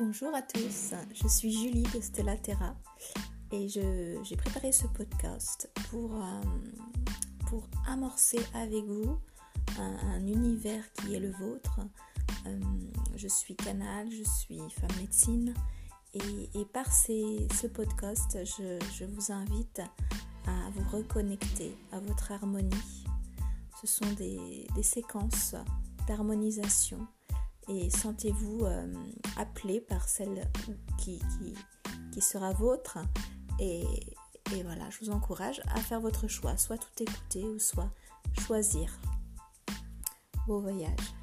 Bonjour à tous, je suis Julie de Stella Terra et j'ai préparé ce podcast pour, euh, amorcer avec vous un, univers qui est le vôtre. Euh, je suis canal, je suis femme médecine et, par ce podcast, je, vous invite à vous reconnecter à votre harmonie. Ce sont des séquences d'harmonisation et sentez-vous euh, appelé par celle qui, sera vôtre. Et, et voilà, je vous encourage à faire votre choix, soit tout écouter ou soit choisir. Beau voyage.